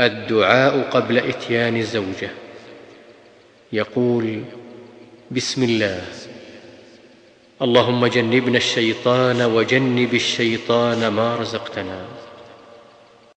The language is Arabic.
الدعاء قبل إتيان الزوجة. يقول بسم الله. اللهم جنبنا الشيطان وجنب الشيطان ما رزقتنا.